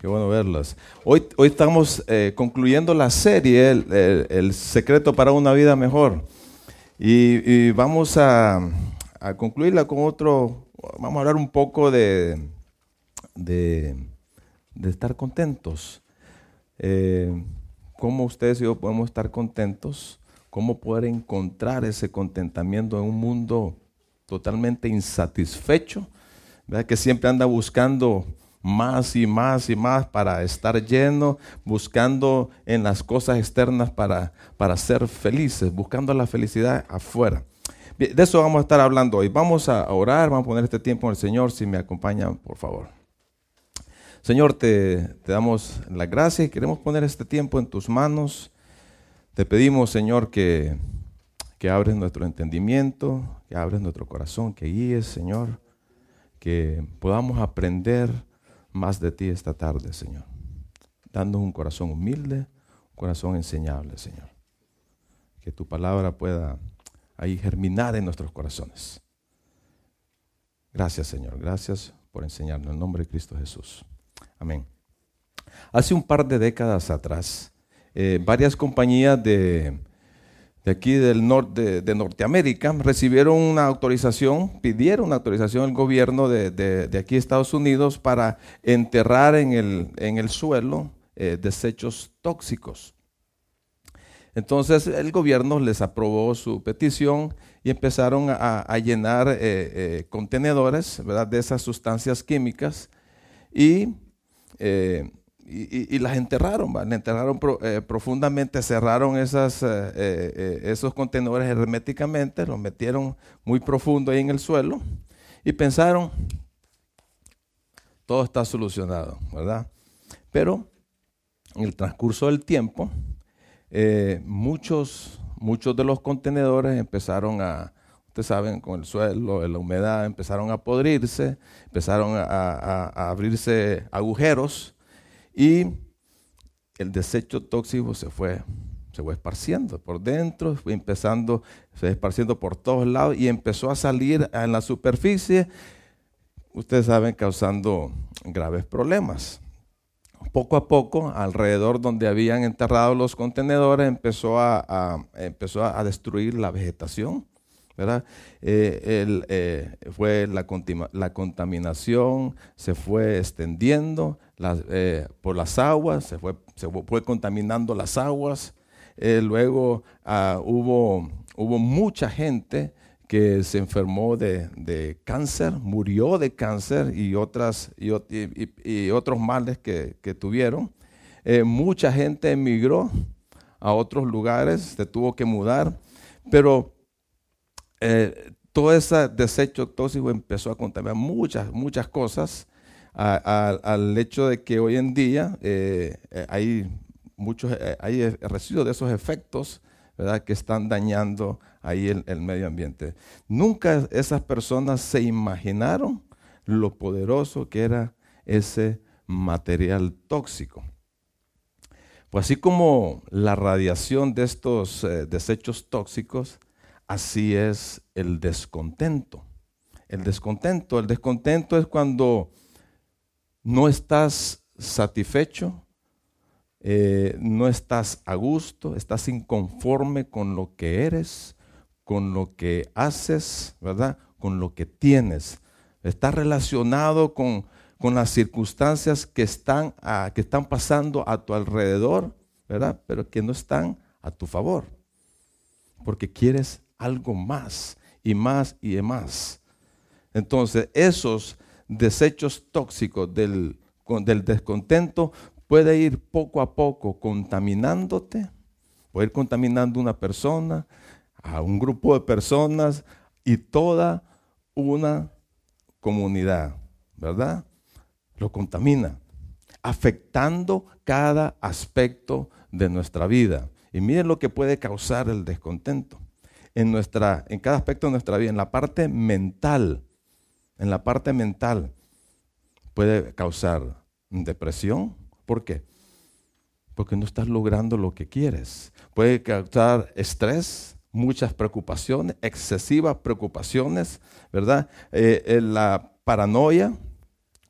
Qué bueno verlas. Hoy, hoy estamos eh, concluyendo la serie el, el- el secreto para una vida mejor. Y, y vamos a, a concluirla con otro, vamos a hablar un poco de, de, de estar contentos. Eh, ¿Cómo ustedes y yo podemos estar contentos? ¿Cómo poder encontrar ese contentamiento en un mundo totalmente insatisfecho? ¿verdad? Que siempre anda buscando más y más y más para estar lleno, buscando en las cosas externas para, para ser felices, buscando la felicidad afuera. De eso vamos a estar hablando hoy. Vamos a orar, vamos a poner este tiempo en el Señor. Si me acompañan, por favor. Señor, te, te damos la gracia y queremos poner este tiempo en tus manos. Te pedimos, Señor, que, que abres nuestro entendimiento, que abres nuestro corazón, que guíes, Señor, que podamos aprender más de ti esta tarde, Señor. Dándonos un corazón humilde, un corazón enseñable, Señor. Que tu palabra pueda ahí germinar en nuestros corazones. Gracias, Señor. Gracias por enseñarnos. En el nombre de Cristo Jesús. Amén. Hace un par de décadas atrás, eh, varias compañías de, de aquí del norte de Norteamérica recibieron una autorización, pidieron una autorización al gobierno de, de- de aquí Estados Unidos para enterrar en el, en el suelo eh, desechos tóxicos. Entonces el gobierno les aprobó su petición y empezaron a, llenar eh, eh, contenedores ¿verdad? de esas sustancias químicas y, y- las enterraron, las enterraron pro- eh, profundamente, cerraron esas, eh, eh, esos contenedores herméticamente, los metieron muy profundo ahí en el suelo y pensaron, todo está solucionado, ¿verdad? Pero en el transcurso del tiempo, eh, muchos, muchos de los contenedores empezaron a, ustedes saben, con el suelo, la humedad, empezaron a podrirse, empezaron a abrirse agujeros y el desecho tóxico se fue, se fue esparciendo por dentro, fue empezando, se fue esparciendo por todos lados y empezó a salir en la superficie, ustedes saben, causando graves problemas poco a poco, alrededor donde habían enterrado los contenedores, empezó a, empezó a destruir la vegetación. ¿Verdad? Eh, eh, fue la, la contaminación, se fue extendiendo eh, por las aguas, se fue, se fue contaminando las aguas. Luego ah, hubo, hubo mucha gente que se enfermó de, de cáncer, murió de cáncer y, otras, y, y- y- otros males que, que tuvieron. Mucha gente emigró a otros lugares, se tuvo que mudar, pero eh, todo ese desecho tóxico empezó a contaminar muchas, muchas cosas al hecho de que hoy en día eh, eh, hay muchos hay eh, residuos de esos efectos ¿verdad? que están dañando ahí el, medio ambiente. Nunca esas personas se imaginaron lo poderoso que era ese material tóxico. Pues así como la radiación de estos desechos tóxicos, así es el descontento. El descontento, el descontento es cuando no estás satisfecho, eh, no estás a gusto, estás inconforme con lo que eres, con lo que haces, ¿verdad? Con lo que tienes. Está relacionado con, con las circunstancias que están, que están pasando a tu alrededor, ¿verdad? Pero que no están a tu favor. Porque quieres algo más y más y más. Entonces, esos desechos tóxicos del, del descontento puede ir poco a poco contaminándote, puede ir contaminando una persona, a un grupo de personas y toda una comunidad, ¿verdad? Lo contamina. afectando cada aspecto de nuestra vida. Y miren lo que puede causar el descontento en, nuestra, en cada aspecto de nuestra vida, en la parte mental. En la parte mental puede causar depresión. ¿Por qué? Porque no estás logrando lo que quieres. Puede causar estrés, muchas preocupaciones, excesivas preocupaciones, ¿verdad? Eh, la paranoia,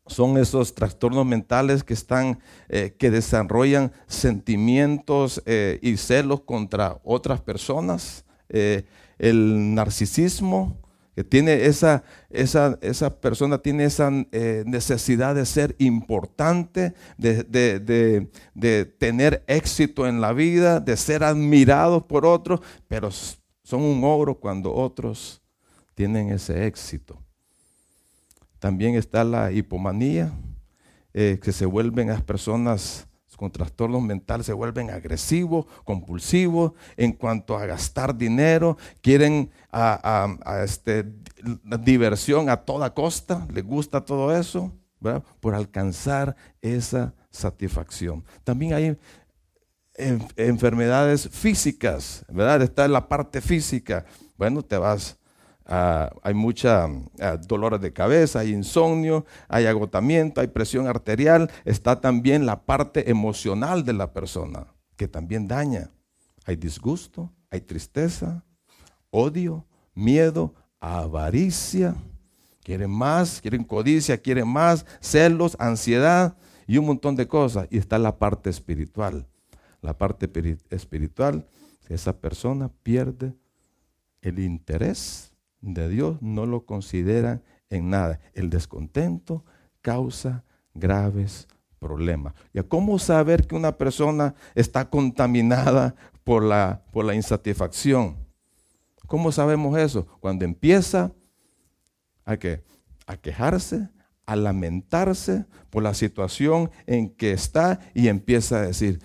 son esos trastornos mentales que están, eh, que desarrollan sentimientos eh, y celos contra otras personas. El narcisismo, que tiene esa, esa, esa persona tiene esa necesidad de ser importante, de, de, de, tener éxito en la vida, de ser admirados por otros, pero son un ogro cuando otros tienen ese éxito. También está la hipomanía, eh, que se vuelven las personas con trastornos mentales, se vuelven agresivos, compulsivos en cuanto a gastar dinero, quieren a, este, diversión a toda costa, les gusta todo eso, por alcanzar esa satisfacción. También hay enfermedades físicas, ¿verdad? Está en la parte física. Bueno, te vas Ah, hay mucha ah, dolores de cabeza, hay insomnio, hay agotamiento, hay presión arterial. Está también la parte emocional de la persona, que también daña. Hay disgusto, hay tristeza, odio, miedo, avaricia. Quieren más, quieren codicia, quieren más, celos, ansiedad y un montón de cosas. Y está la parte espiritual. La parte espiritual, esa persona pierde el interés de Dios no lo consideran en nada. El descontento causa graves problemas. ¿Y a cómo saber que una persona está contaminada por la, por la insatisfacción? ¿Cómo sabemos eso? Cuando empieza a, a quejarse, a lamentarse por la situación en que está y empieza a decir,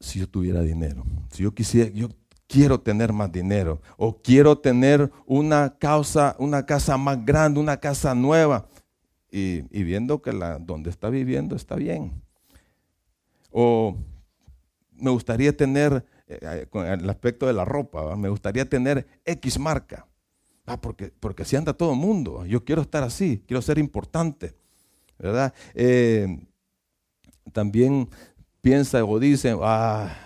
si yo tuviera dinero, si yo quisiera, yo quiero tener más dinero o quiero tener una, causa, una casa más grande, una casa nueva. Y, viendo que la donde está viviendo está bien. O me gustaría tener, eh, eh, con el aspecto de la ropa, me gustaría tener X marca. Ah, porque, porque así anda todo el mundo. Yo quiero estar así, quiero ser importante. ¿Verdad? Eh, también piensa o dice, ah,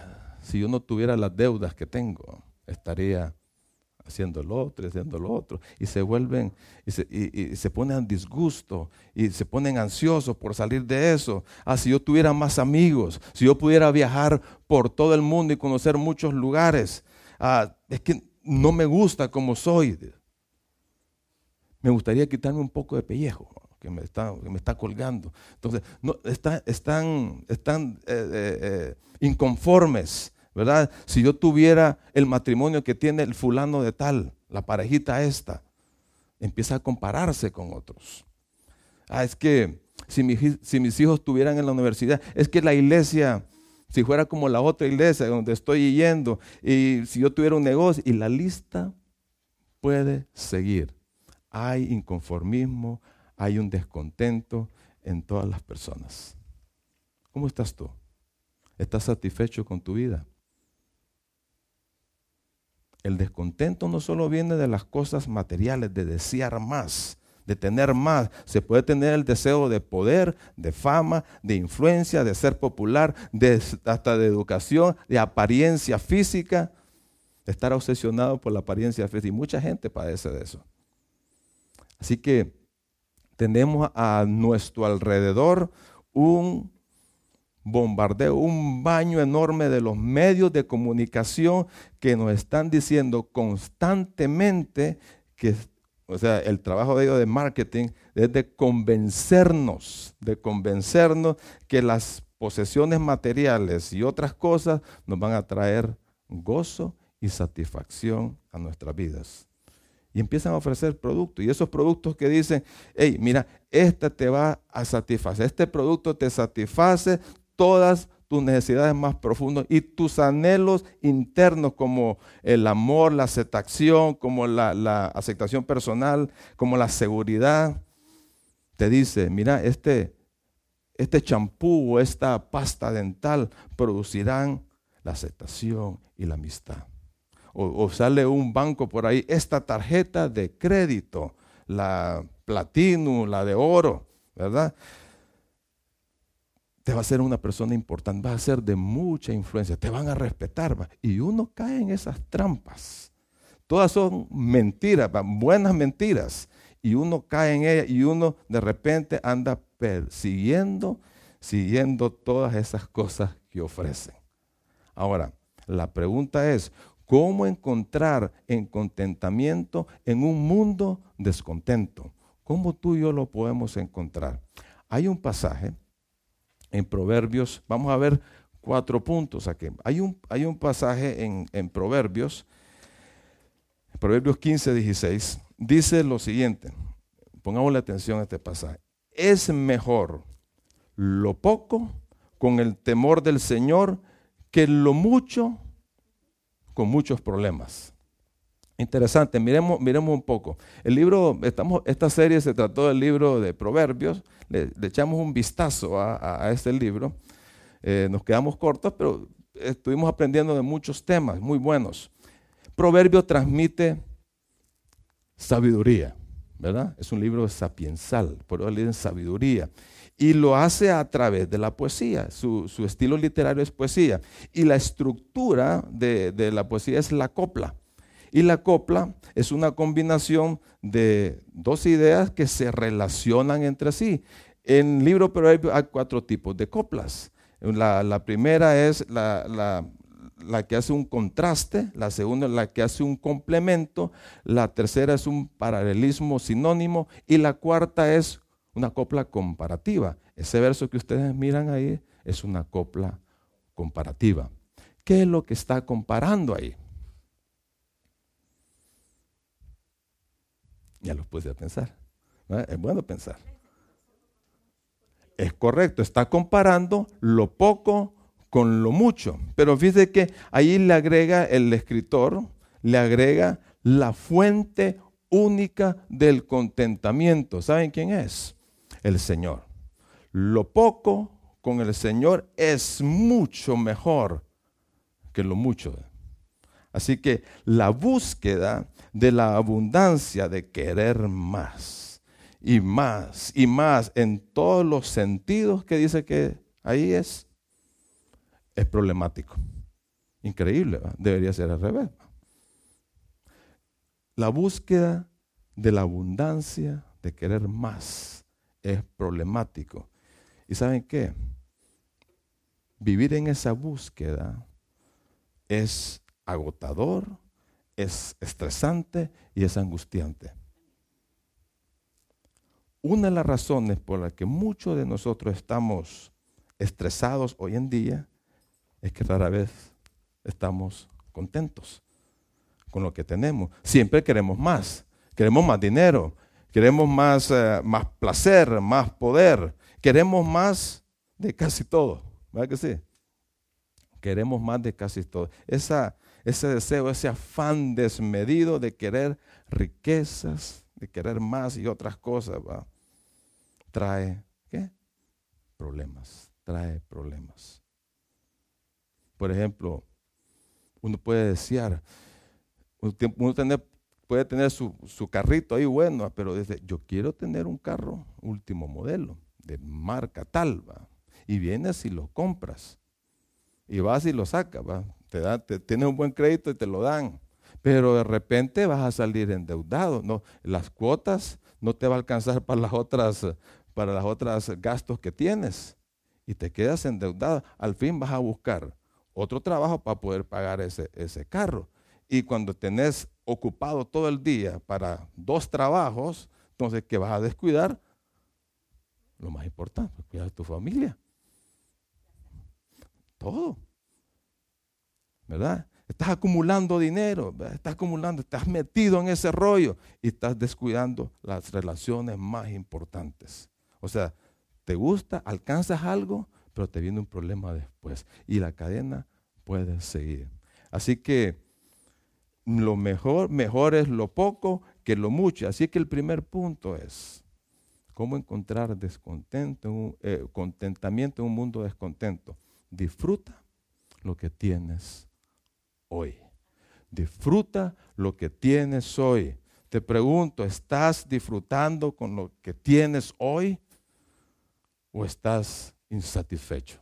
si yo no tuviera las deudas que tengo, estaría haciendo lo otro, haciendo lo otro, y se vuelven, y se, y, se ponen disgusto, y se ponen ansiosos por salir de eso. Ah, si yo tuviera más amigos, si yo pudiera viajar por todo el mundo y conocer muchos lugares, ah, es que no me gusta como soy. Me gustaría quitarme un poco de pellejo que me está, que me está colgando. Entonces, no, están, están eh, eh, eh, inconformes ¿verdad? Si yo tuviera el matrimonio que tiene el fulano de tal, la parejita esta, empieza a compararse con otros. Ah, es que si, si mis hijos estuvieran en la universidad, es que la iglesia, si fuera como la otra iglesia donde estoy yendo, y si yo tuviera un negocio, y la lista puede seguir. Hay inconformismo, hay un descontento en todas las personas. ¿Cómo estás tú? ¿Estás satisfecho con tu vida? El descontento no solo viene de las cosas materiales, de desear más, de tener más. Se puede tener el deseo de poder, de fama, de influencia, de ser popular, de, hasta de educación, de apariencia física, de estar obsesionado por la apariencia física. Y mucha gente padece de eso. Así que tenemos a nuestro alrededor un bombardeo, un baño enorme de los medios de comunicación que nos están diciendo constantemente que, o sea, el trabajo de ellos de marketing es de convencernos, de convencernos que las posesiones materiales y otras cosas nos van a traer gozo y satisfacción a nuestras vidas. Y empiezan a ofrecer productos. Y esos productos que dicen, hey, mira, este te va a satisfacer, este producto te satisface todas tus necesidades más profundas y tus anhelos internos como el amor, la aceptación, como la, aceptación personal, como la seguridad. Te dice, mira, este, este champú o esta pasta dental producirán la aceptación y la amistad. O, o, sale un banco por ahí, esta tarjeta de crédito, la platino, la de oro, ¿verdad? Va a ser una persona importante, va a ser de mucha influencia, te van a respetar. Y uno cae en esas trampas. Todas son mentiras, buenas mentiras. Y uno cae en ellas y uno de repente anda persiguiendo, siguiendo todas esas cosas que ofrecen. Ahora, la pregunta es, ¿cómo encontrar en contentamiento en un mundo descontento? ¿Cómo tú y yo lo podemos encontrar? Hay un pasaje en Proverbios, vamos a ver cuatro puntos aquí. Hay un, hay un pasaje en, en Proverbios, Proverbios 15, 16, dice lo siguiente, pongamos la atención a este pasaje. Es mejor lo poco con el temor del Señor que lo mucho con muchos problemas. Interesante, miremos, miremos un poco. El libro, estamos, esta serie se trató del libro de Proverbios, le, echamos un vistazo a, este libro, eh, nos quedamos cortos, pero estuvimos aprendiendo de muchos temas muy buenos. Proverbio transmite sabiduría, ¿verdad? Es un libro sapiensal, por eso le sabiduría. Y lo hace a través de la poesía. Su, estilo literario es poesía. Y la estructura de, de la poesía es la copla. Y la copla es una combinación de dos ideas que se relacionan entre sí. En el libro Proverbios hay cuatro tipos de coplas. La, primera es la, la, que hace un contraste, la segunda es la que hace un complemento, la tercera es un paralelismo sinónimo y la cuarta es una copla comparativa. Ese verso que ustedes miran ahí es una copla comparativa. ¿Qué es lo que está comparando ahí? Ya lo puse a pensar. Es bueno pensar. Es correcto, está comparando lo poco con lo mucho. Pero fíjese que ahí le agrega el escritor, le agrega la fuente única del contentamiento. ¿Saben quién es? El Señor. Lo poco con el Señor es mucho mejor que lo mucho. Así que la búsqueda de la abundancia de querer más y más y más en todos los sentidos que dice que ahí es, es problemático. Increíble, debería ser al revés. La búsqueda de la abundancia de querer más es problemático. ¿Y saben qué? Vivir en esa búsqueda es agotador, es estresante y es angustiante. Una de las razones por las que muchos de nosotros estamos estresados hoy en día es que rara vez estamos contentos con lo que tenemos. Siempre queremos más, queremos más dinero, queremos más, eh, más placer, más poder, queremos más de casi todo. ¿Verdad que sí? Queremos más de casi todo. Esa, ese deseo, ese afán desmedido de querer riquezas, de querer más y otras cosas, trae, ¿qué? Problemas, trae problemas. Por ejemplo, uno puede desear, uno puede tener su, carrito ahí bueno, pero dice, yo quiero tener un carro último modelo, de marca tal, ¿va? y vienes y lo compras, y vas y lo sacas, ¿va? Te, da, tienes un buen crédito y te lo dan. Pero de repente vas a salir endeudado. No, las cuotas no te va a alcanzar para las otras, para las otras gastos que tienes. Y te quedas endeudado. Al fin vas a buscar otro trabajo para poder pagar ese, ese carro. Y cuando tenés ocupado todo el día para dos trabajos, entonces, ¿qué vas a descuidar? Lo más importante, cuidar de tu familia. Todo. ¿Verdad? Estás acumulando dinero, estás acumulando, estás metido en ese rollo y estás descuidando las relaciones más importantes. O sea, te gusta, alcanzas algo, pero te viene un problema después y la cadena puede seguir. Así que lo mejor, mejor es lo poco que lo mucho. Así que el primer punto es ¿Cómo encontrar descontento, eh, contentamiento en un mundo descontento? Disfruta lo que tienes hoy. Disfruta lo que tienes hoy. Te pregunto, ¿estás disfrutando con lo que tienes hoy o estás insatisfecho?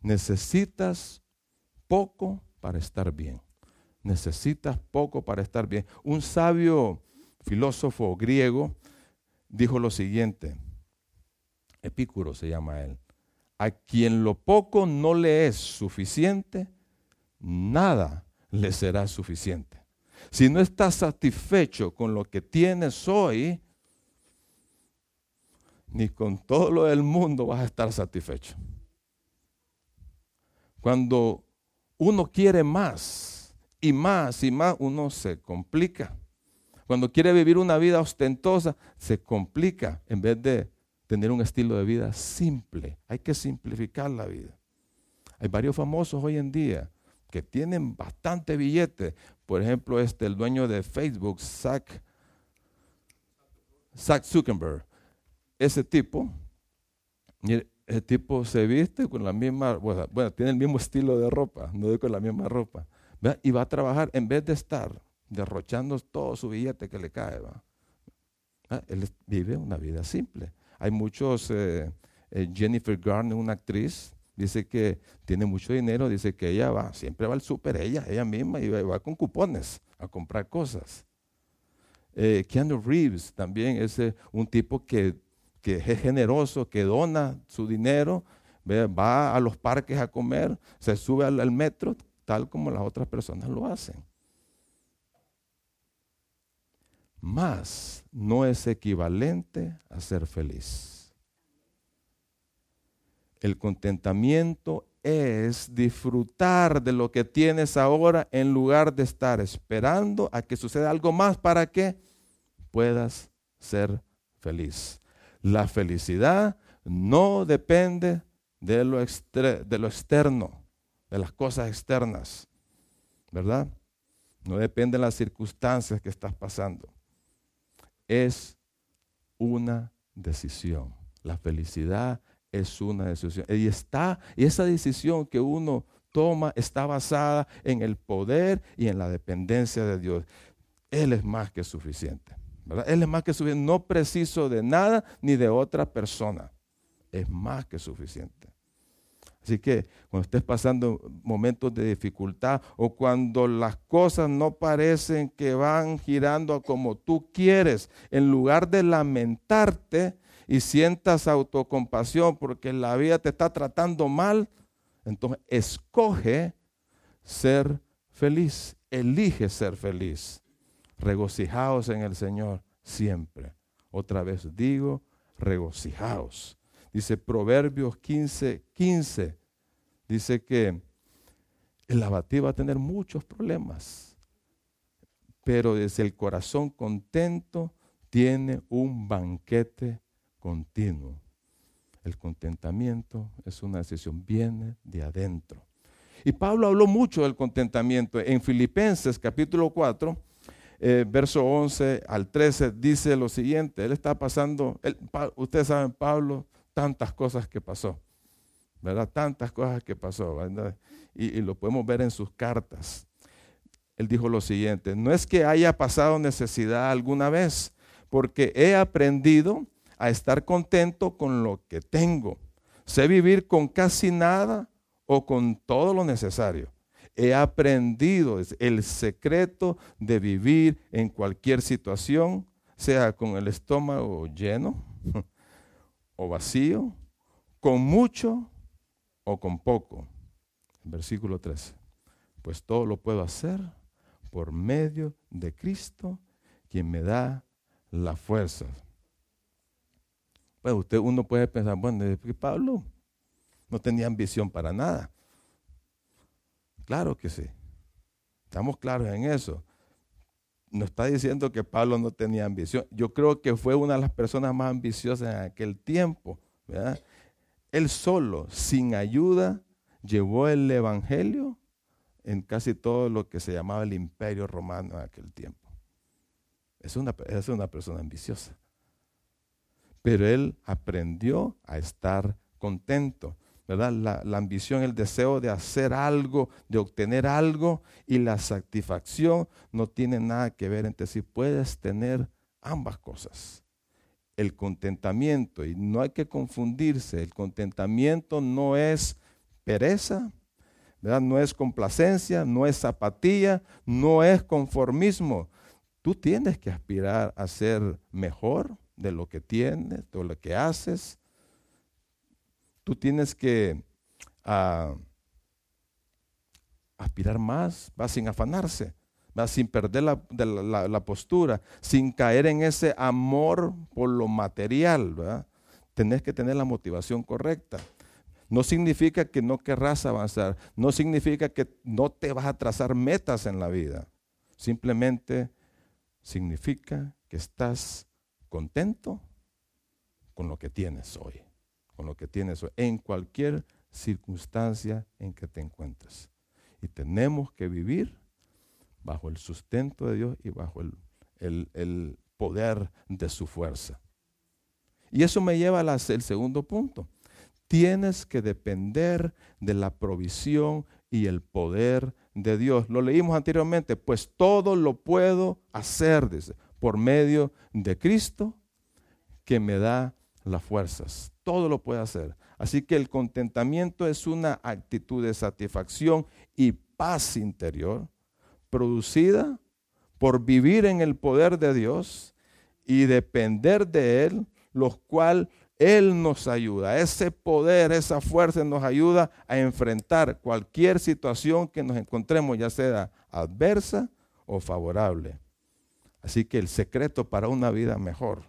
Necesitas poco para estar bien. Necesitas poco para estar bien. Un sabio filósofo griego dijo lo siguiente, Epicuro se llama él, a quien lo poco no le es suficiente, nada le será suficiente. Si no estás satisfecho con lo que tienes hoy, ni con todo lo del mundo vas a estar satisfecho. Cuando uno quiere más y más y más, uno se complica. Cuando quiere vivir una vida ostentosa, se complica en vez de tener un estilo de vida simple. Hay que simplificar la vida. Hay varios famosos hoy en día que tienen bastante billete. Por ejemplo, este, el dueño de Facebook, Zach, Zuckerberg. Ese tipo, ese tipo se viste con la misma, bueno, tiene el mismo estilo de ropa, no digo con la misma ropa. Y va a trabajar en vez de estar derrochando todo su billete que le cae. Ah, él vive una vida simple. Hay muchos, eh, eh, Jennifer Garner, una actriz, dice que tiene mucho dinero, dice que ella va, siempre va al súper, ella, ella misma, y va, con cupones a comprar cosas. Eh, Keanu Reeves también es un tipo que, es generoso, que dona su dinero, va a los parques a comer, se sube al metro, tal como las otras personas lo hacen. más no es equivalente a ser feliz. El contentamiento es disfrutar de lo que tienes ahora en lugar de estar esperando a que suceda algo más para que puedas ser feliz. La felicidad no depende de lo, de lo externo, de las cosas externas, ¿verdad? No depende de las circunstancias que estás pasando es una decisión. La felicidad es una decisión. Y está, y esa decisión que uno toma está basada en el poder y en la dependencia de Dios. Él es más que suficiente. Él es más que suficiente. No preciso de nada ni de otra persona. Es más que suficiente. Así que cuando estés pasando momentos de dificultad o cuando las cosas no parecen que van girando como tú quieres, en lugar de lamentarte y sientas autocompasión porque la vida te está tratando mal, entonces escoge ser feliz, elige ser feliz. Regocijaos en el Señor siempre. Otra vez digo, regocijaos. Dice Proverbios 15, 15. Dice que el abatido va a tener muchos problemas, pero desde el corazón contento tiene un banquete continuo. El contentamiento es una decisión, viene de adentro. Y Pablo habló mucho del contentamiento. En Filipenses capítulo 4, eh, verso 11 al 13, dice lo siguiente. Él está pasando, ustedes saben, Pablo tantas cosas que pasó, ¿verdad? Tantas cosas que pasó. Y, y, lo podemos ver en sus cartas. Él dijo lo siguiente, no es que haya pasado necesidad alguna vez, porque he aprendido a estar contento con lo que tengo. Sé vivir con casi nada o con todo lo necesario. He aprendido el secreto de vivir en cualquier situación, sea con el estómago lleno o vacío, con mucho o con poco. Versículo 13. Pues todo lo puedo hacer por medio de Cristo, quien me da la fuerza. Pues usted, uno puede pensar, bueno, Pablo no tenía ambición para nada. Claro que sí. Estamos claros en eso no está diciendo que Pablo no tenía ambición. Yo creo que fue una de las personas más ambiciosas en aquel tiempo. Él solo, sin ayuda, llevó el Evangelio en casi todo lo que se llamaba el imperio romano en aquel tiempo. Es una, es una persona ambiciosa. Pero él aprendió a estar contento. ¿verdad? La, ambición, el deseo de hacer algo, de obtener algo y la satisfacción no tienen nada que ver entre sí. Puedes tener ambas cosas. El contentamiento, y no hay que confundirse, el contentamiento no es pereza, ¿verdad? no es complacencia, no es zapatilla, no es conformismo. Tú tienes que aspirar a ser mejor de lo que tienes, de lo que haces. Tú tienes que ah, aspirar más, va sin afanarse, va sin perder la, postura, sin caer en ese amor por lo material. ¿verdad? Que tener la motivación correcta. No significa que no querrás avanzar, no significa que no te vas a trazar metas en la vida. Simplemente significa que estás contento con lo que tienes hoy, con lo que tienes hoy, en cualquier circunstancia en que te encuentres. Y tenemos que vivir bajo el sustento de Dios y bajo el, el, poder de su fuerza. Y eso me lleva al segundo punto. Tienes que depender de la provisión y el poder de Dios. Lo leímos anteriormente, pues todo lo puedo hacer, dice, por medio de Cristo que me da las fuerzas. Todo lo puede hacer. Así que el contentamiento es una actitud de satisfacción y paz interior producida por vivir en el poder de Dios y depender de Él, los cual él nos ayuda, ese poder, esa fuerza nos ayuda a enfrentar cualquier situación que nos encontremos, ya sea adversa o favorable. Así que el secreto para una vida mejor,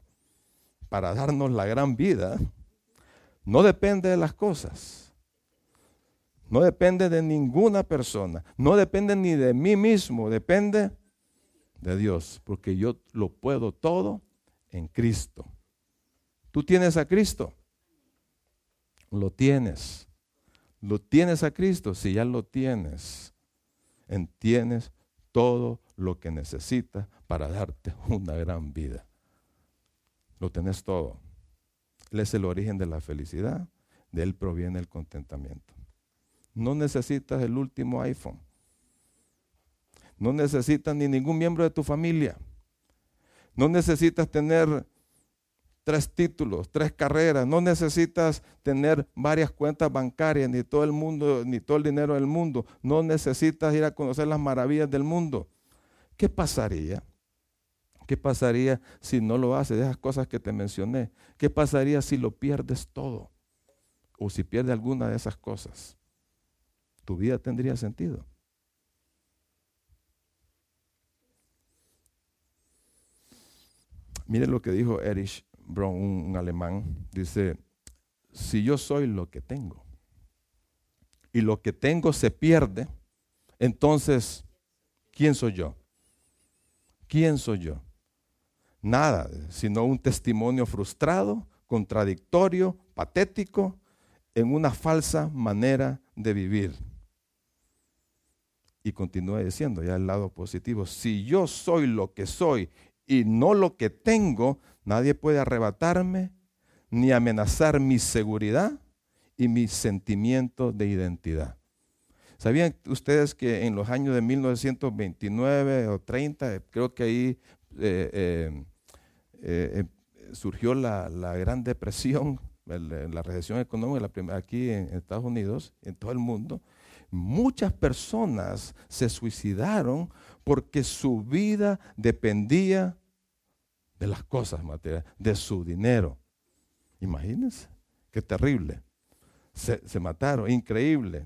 para darnos la gran vida, no depende de las cosas, no depende de ninguna persona, no depende ni de mí mismo, depende de Dios, porque yo lo puedo todo en Cristo. Tú tienes a Cristo. Lo tienes. Lo tienes a Cristo. Si ya lo tienes, entiendes todo lo que necesitas para darte una gran vida. Lo tenés todo. Él es el origen de la felicidad. De Él proviene el contentamiento. No necesitas el último iPhone. No necesitas ni ningún miembro de tu familia. No necesitas tener tres títulos, tres carreras, no necesitas tener varias cuentas bancarias, ni todo el mundo, ni todo el dinero del mundo, no necesitas ir a conocer las maravillas del mundo. ¿Qué pasaría? ¿Qué pasaría si no lo haces de esas cosas que te mencioné? ¿Qué pasaría si lo pierdes todo? O si pierdes alguna de esas cosas. ¿Tu vida tendría sentido? Mire lo que dijo Erich Brown, un, alemán, dice, si yo soy lo que tengo y lo que tengo se pierde, entonces, ¿quién soy yo? ¿Quién soy yo? Nada, sino un testimonio frustrado, contradictorio, patético, en una falsa manera de vivir. Y continúa diciendo ya el lado positivo, si yo soy lo que soy y no lo que tengo, Nadie puede arrebatarme ni amenazar mi seguridad y mi sentimiento de identidad. ¿Sabían ustedes que en los años de 1929 o 30, creo que ahí eh, eh, eh, surgió la, Gran Depresión, la recesión económica aquí en Estados Unidos, en todo el mundo? Muchas personas se suicidaron porque su vida dependía de las cosas materiales, de su dinero. Imagínense, qué terrible. Se, se mataron, increíble.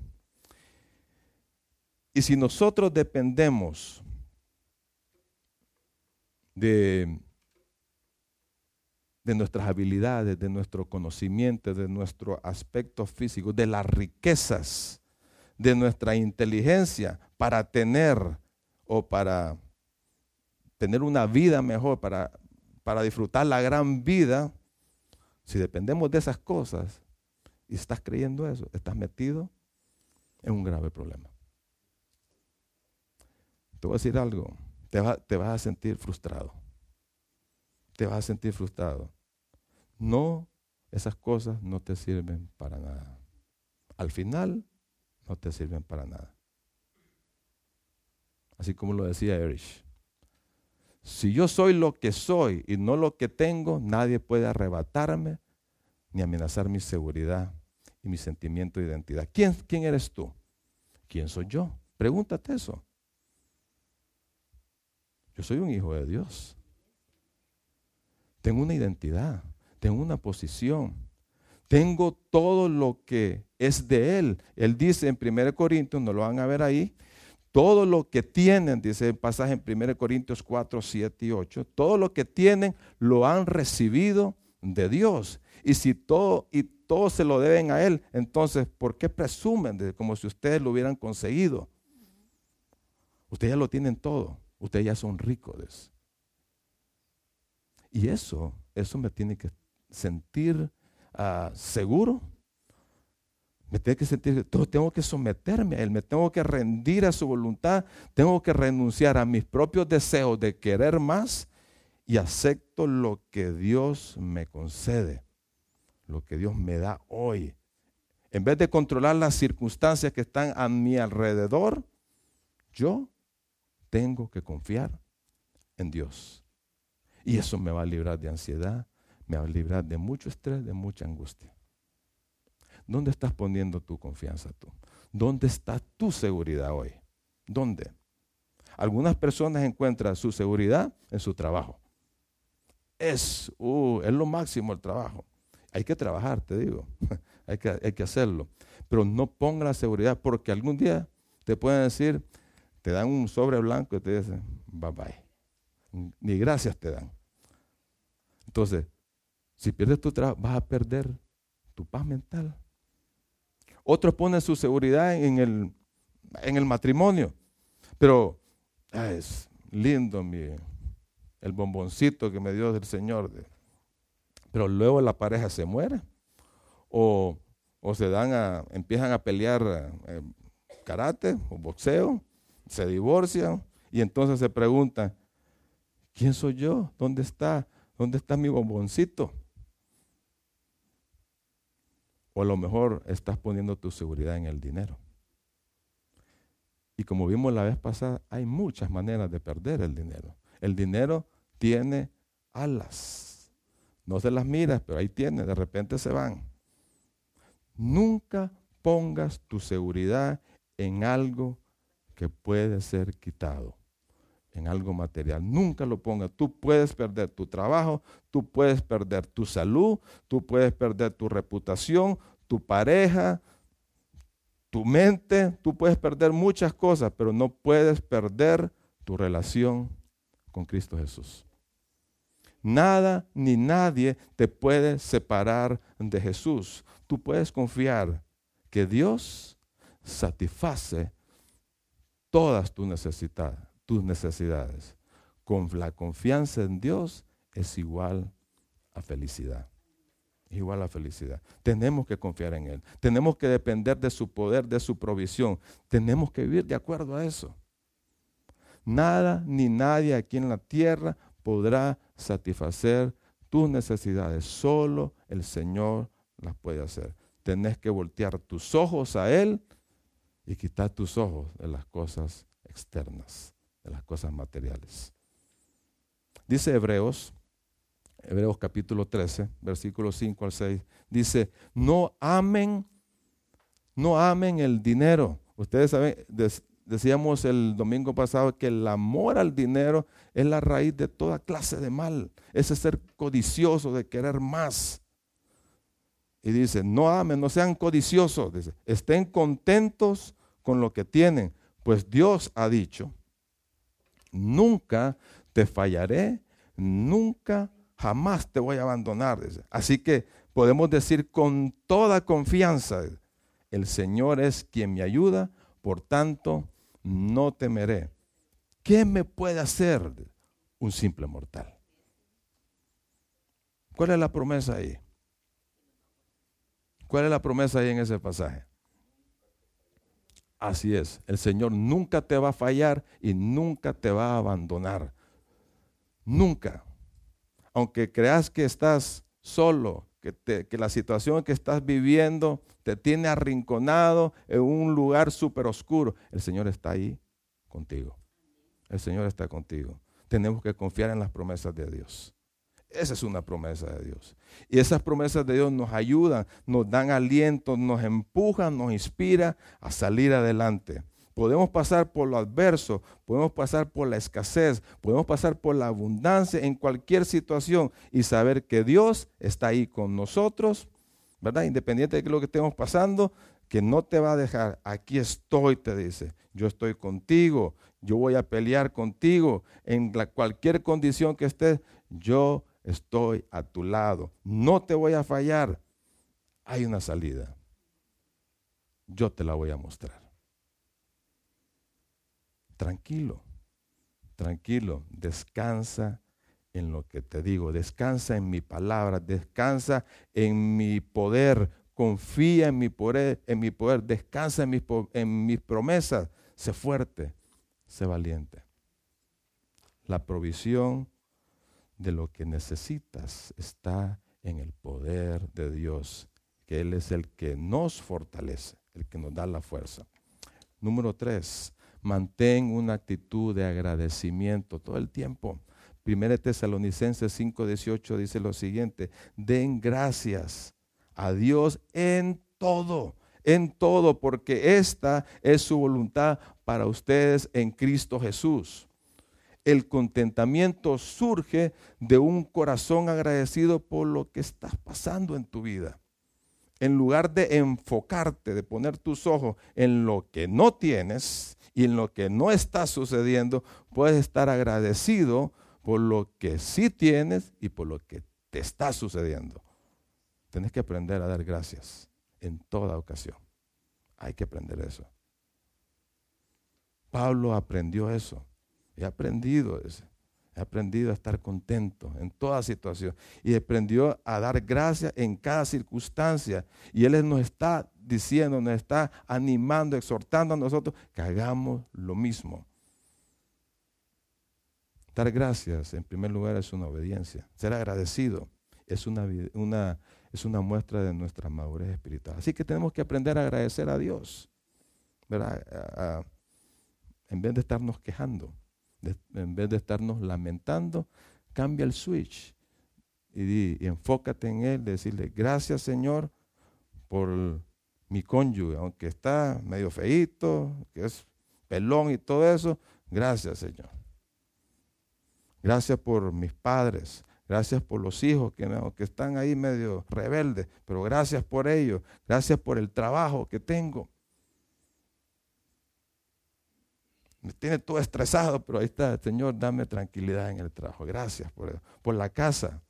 Y si nosotros dependemos de, nuestras habilidades, de nuestro conocimiento, de nuestro aspecto físico, de las riquezas, de nuestra inteligencia para tener o para tener una vida mejor, para disfrutar la gran vida, si dependemos de esas cosas y estás creyendo eso, estás metido en un grave problema. Te voy a decir algo, te, te vas a sentir frustrado. Te vas a sentir frustrado. no, esas cosas no te sirven para nada. Al final, no te sirven para nada. Así como lo decía Erich. Si yo soy lo que soy y no lo que tengo, nadie puede arrebatarme ni amenazar mi seguridad y mi sentimiento de identidad. ¿Quién, quién eres tú? ¿Quién soy yo? Pregúntate eso. Yo soy un hijo de Dios. Tengo una identidad, tengo una posición, tengo todo lo que es de Él. Él dice en 1 Corintios, no lo van a ver ahí, todo lo que tienen, dice el pasaje en 1 Corintios 4, 7 y 8, todo lo que tienen lo han recibido de Dios. Y si todo, y todo se lo deben a Él, entonces, ¿por qué presumen de como si ustedes lo hubieran conseguido? Ustedes ya lo tienen todo, ustedes ya son ricos. Y eso, eso me tiene que sentir ah, seguro me tengo que sentir, tengo que someterme a Él, me tengo que rendir a su voluntad, tengo que renunciar a mis propios deseos de querer más y acepto lo que Dios me concede, lo que Dios me da hoy. En vez de controlar las circunstancias que están a mi alrededor, yo tengo que confiar en Dios. Y eso me va a librar de ansiedad, me va a librar de mucho estrés, de mucha angustia. ¿Dónde estás poniendo tu confianza tú? ¿Dónde está tu seguridad hoy? ¿Dónde? Algunas personas encuentran su seguridad en su trabajo. Es, uh, es lo máximo el trabajo. Hay que trabajar, te digo. hay, que, hay que hacerlo. Pero no ponga la seguridad porque algún día te pueden decir, te dan un sobre blanco y te dicen, bye bye. Ni gracias te dan. Entonces, si pierdes tu trabajo, vas a perder tu paz mental. Otros ponen su seguridad en el, en el matrimonio. Pero es lindo el bomboncito que me dio el Señor. Pero luego la pareja se muere. O, se dan a, empiezan a pelear eh, karate o boxeo, se divorcian y entonces se preguntan, ¿quién soy yo? ¿Dónde está? ¿Dónde está mi bomboncito? O a lo mejor estás poniendo tu seguridad en el dinero. Y como vimos la vez pasada, hay muchas maneras de perder el dinero. El dinero tiene alas. No se las miras, pero ahí tiene, de repente se van. Nunca pongas tu seguridad en algo que puede ser quitado, en algo material. Nunca lo pongas. Tú puedes perder tu trabajo, tú puedes perder tu salud, tú puedes perder tu reputación, tu pareja, tu mente. Tú puedes perder muchas cosas, pero no puedes perder tu relación con Cristo Jesús. Nada ni nadie te puede separar de Jesús. Tú puedes confiar que Dios satisface todas tus necesidades, tus necesidades. Con la confianza en Dios es igual a felicidad igual a felicidad. Tenemos que confiar en Él. Tenemos que depender de su poder, de su provisión. Tenemos que vivir de acuerdo a eso. Nada ni nadie aquí en la tierra podrá satisfacer tus necesidades. Solo el Señor las puede hacer. Tenés que voltear tus ojos a Él y quitar tus ojos de las cosas externas, de las cosas materiales. Dice Hebreos Hebreos capítulo 13, versículos 5 al 6, dice, no amen, no amen el dinero. Ustedes saben, decíamos el domingo pasado que el amor al dinero es la raíz de toda clase de mal. Ese ser codicioso de querer más. Y dice, no amen, no sean codiciosos. Dice, estén contentos con lo que tienen, pues Dios ha dicho, nunca te fallaré, nunca jamás te voy a abandonar. Así que podemos decir con toda confianza, el Señor es quien me ayuda, por tanto no temeré. ¿Qué me puede hacer un simple mortal? ¿Cuál es la promesa ahí? ¿Cuál es la promesa ahí en ese pasaje? Así es, el Señor nunca te va a fallar y nunca te va a abandonar. Nunca aunque creas que estás solo, que, la situación que estás viviendo te tiene arrinconado en un lugar súper oscuro, el Señor está ahí contigo. El Señor está contigo. Tenemos que confiar en las promesas de Dios. Esa es una promesa de Dios. Y esas promesas de Dios nos ayudan, nos dan aliento, nos empujan, nos inspira a salir adelante. Podemos pasar por lo adverso, podemos pasar por la escasez, podemos pasar por la abundancia en cualquier situación y saber que Dios está ahí con nosotros ¿verdad? Independiente de lo que estemos pasando, que no te va a dejar. Aquí estoy, te dice. Yo estoy contigo. Yo voy a pelear contigo. En cualquier condición que estés, yo estoy a tu lado. No te voy a fallar. Hay una salida. Yo te la voy a mostrar. Tranquilo, tranquilo, descansa en lo que te digo, descansa en mi palabra, descansa en mi poder, confía en mi poder, en mi poder descansa en mis, en mis promesas, sé fuerte, sé valiente. La provisión de lo que necesitas está en el poder de Dios, que Él es el que nos fortalece, el que nos da la fuerza. Número tres, mantén una actitud de agradecimiento todo el tiempo. Primera Tesalonicenses 5:18 dice lo siguiente, den gracias a Dios en todo, en todo, porque esta es su voluntad para ustedes en Cristo Jesús. El contentamiento surge de un corazón agradecido por lo que está pasando en tu vida. En lugar de enfocarte, de poner tus ojos en lo que no tienes y en lo que no está sucediendo, puedes estar agradecido por lo que sí tienes y por lo que te está sucediendo. Tienes que aprender a dar gracias en toda ocasión. Hay que aprender eso. Pablo aprendió eso. He aprendido eso. He aprendido a estar contento en toda situación. Y aprendió a dar gracias en cada circunstancia. Y Él nos está diciendo, nos está animando, exhortando a nosotros que hagamos lo mismo. Dar gracias, en primer lugar, es una obediencia. Ser agradecido es una, una, es una muestra de nuestra madurez espiritual. Así que tenemos que aprender a agradecer a Dios. en vez de estarnos quejando, en vez de estarnos lamentando, cambia el switch y, enfócate en Él, decirle, gracias Señor por mi cónyuge, aunque está medio feito, que es pelón y todo eso, gracias Señor. Gracias por mis padres. Gracias por los hijos que, que están ahí medio rebeldes, pero gracias por ellos. Gracias por el trabajo que tengo. Me tiene todo estresado, pero ahí está, Señor, dame tranquilidad en el trabajo. Gracias por, por la casa.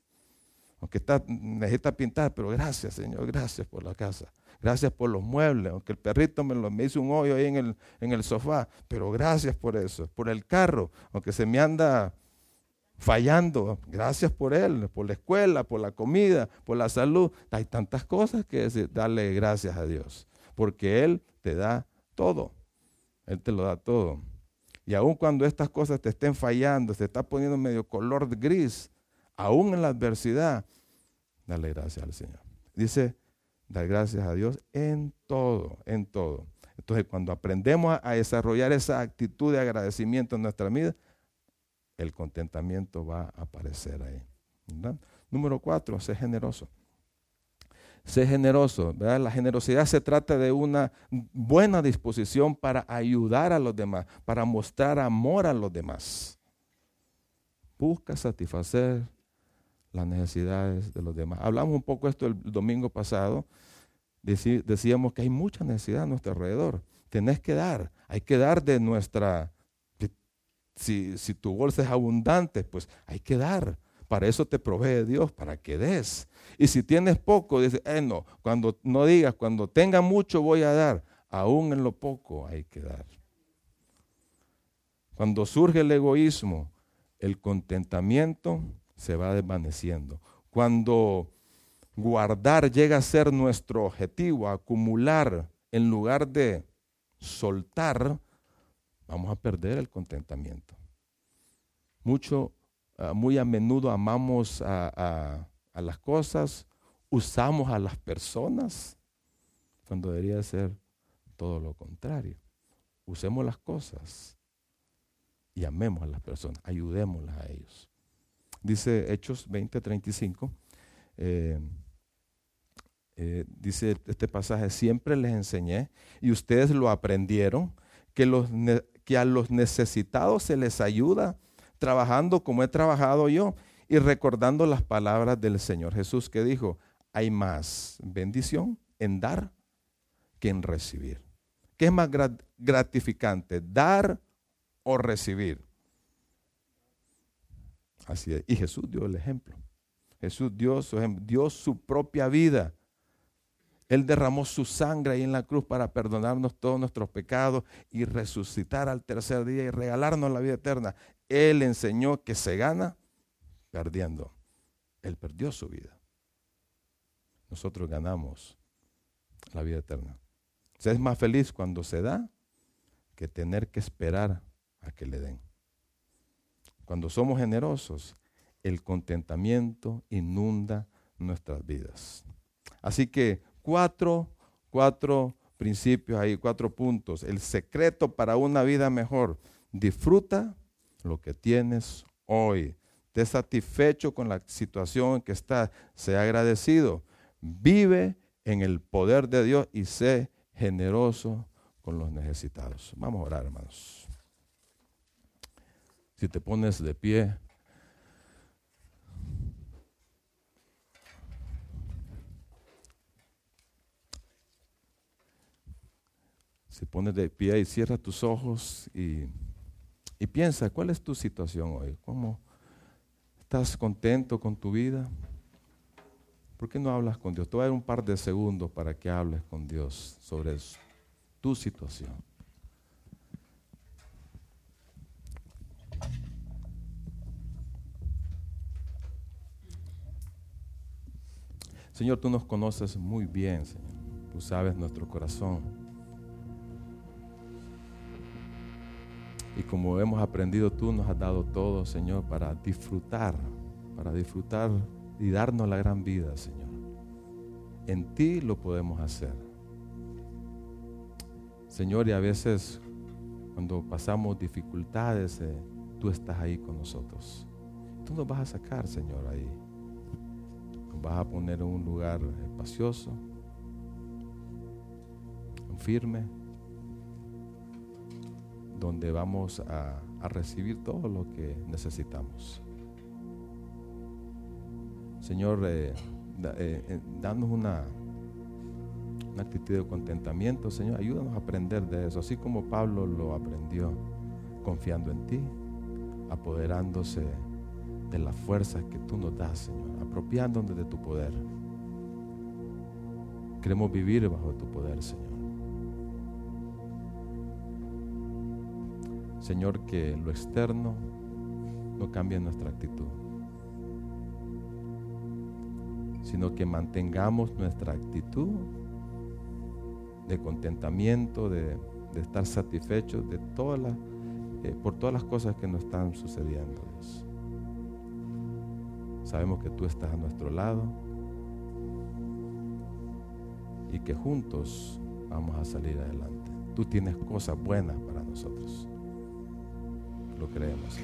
Aunque está, necesita pintar, pero gracias, Señor, gracias por la casa. Gracias por los muebles, aunque el perrito me, lo, me hizo un hoyo ahí en el, en el sofá, pero gracias por eso. Por el carro, aunque se me anda fallando. Gracias por él, por la escuela, por la comida, por la salud. Hay tantas cosas que darle gracias a Dios, porque Él te da todo. Él te lo da todo. Y aun cuando estas cosas te estén fallando, se está poniendo medio color gris, aún en la adversidad, dale gracias al Señor. Dice, dar gracias a Dios en todo, en todo. Entonces, cuando aprendemos a desarrollar esa actitud de agradecimiento en nuestra vida, el contentamiento va a aparecer ahí. Número cuatro, sé generoso. Sé generoso. La generosidad se trata de una buena disposición para ayudar a los demás, para mostrar amor a los demás. Busca satisfacer las necesidades de los demás. Hablamos un poco esto el domingo pasado. Decíamos que hay mucha necesidad a nuestro alrededor. Tenés que dar. Hay que dar de nuestra si, tu bolsa es abundante, pues hay que dar. Para eso te provee Dios, para que des. Y si tienes poco, dice, eh, no, cuando no digas, cuando tenga mucho voy a dar. Aún en lo poco hay que dar. Cuando surge el egoísmo, el contentamiento se va desvaneciendo. Cuando guardar llega a ser nuestro objetivo, acumular en lugar de soltar, vamos a perder el contentamiento. Mucho, ah, muy a menudo amamos a, a las cosas, usamos a las personas, cuando debería ser todo lo contrario. Usemos las cosas y amemos a las personas, ayudémoslas a ellos. Dice Hechos 20:35, eh, eh, dice este pasaje, siempre les enseñé y ustedes lo aprendieron, que, los, que a los necesitados se les ayuda trabajando como he trabajado yo y recordando las palabras del Señor Jesús que dijo, hay más bendición en dar que en recibir. ¿Qué es más gratificante, dar o recibir? Así. Y Jesús dio el ejemplo. Jesús dio su, dio su propia vida. Él derramó su sangre ahí en la cruz para perdonarnos todos nuestros pecados y resucitar al tercer día y regalarnos la vida eterna. Él enseñó que se gana perdiendo. Él perdió su vida. Nosotros ganamos la vida eterna. Se es más feliz cuando se da que tener que esperar a que le den. Cuando somos generosos, el contentamiento inunda nuestras vidas. Así que cuatro, cuatro principios ahí, cuatro puntos. El secreto para una vida mejor. Disfruta lo que tienes hoy. Esté satisfecho con la situación en que estás. Sea agradecido. Vive en el poder de Dios y sé generoso con los necesitados. Vamos a orar, hermanos. Si te pones de pie. Si pones de pie y cierra tus ojos y, y piensa, ¿cuál es tu situación hoy? ¿Cómo estás contento con tu vida? ¿Por qué no hablas con Dios? Te voy a dar un par de segundos para que hables con Dios sobre tu situación. Señor, tú nos conoces muy bien, Señor. Tú sabes nuestro corazón. Y como hemos aprendido, tú nos has dado todo, Señor, para disfrutar, para disfrutar y darnos la gran vida, Señor. En ti lo podemos hacer. Señor, y a veces cuando pasamos dificultades, eh, tú estás ahí con nosotros. Tú nos vas a sacar, Señor, ahí. Nos vas a poner en un lugar espacioso, firme, donde vamos a, recibir todo lo que necesitamos. Señor, eh, eh, eh, danos una, una actitud de contentamiento, Señor. Ayúdanos a aprender de eso, así como Pablo lo aprendió, confiando en ti, apoderándose de las fuerzas que tú nos das, Señor, apropiándonos de tu poder. Queremos vivir bajo tu poder, Señor. Señor, que lo externo no cambie nuestra actitud, sino que mantengamos nuestra actitud de contentamiento, de, estar satisfechos de eh, por todas las cosas que nos están sucediendo. Sabemos que tú estás a nuestro lado y que juntos vamos a salir adelante. Tú tienes cosas buenas para nosotros lo creemos.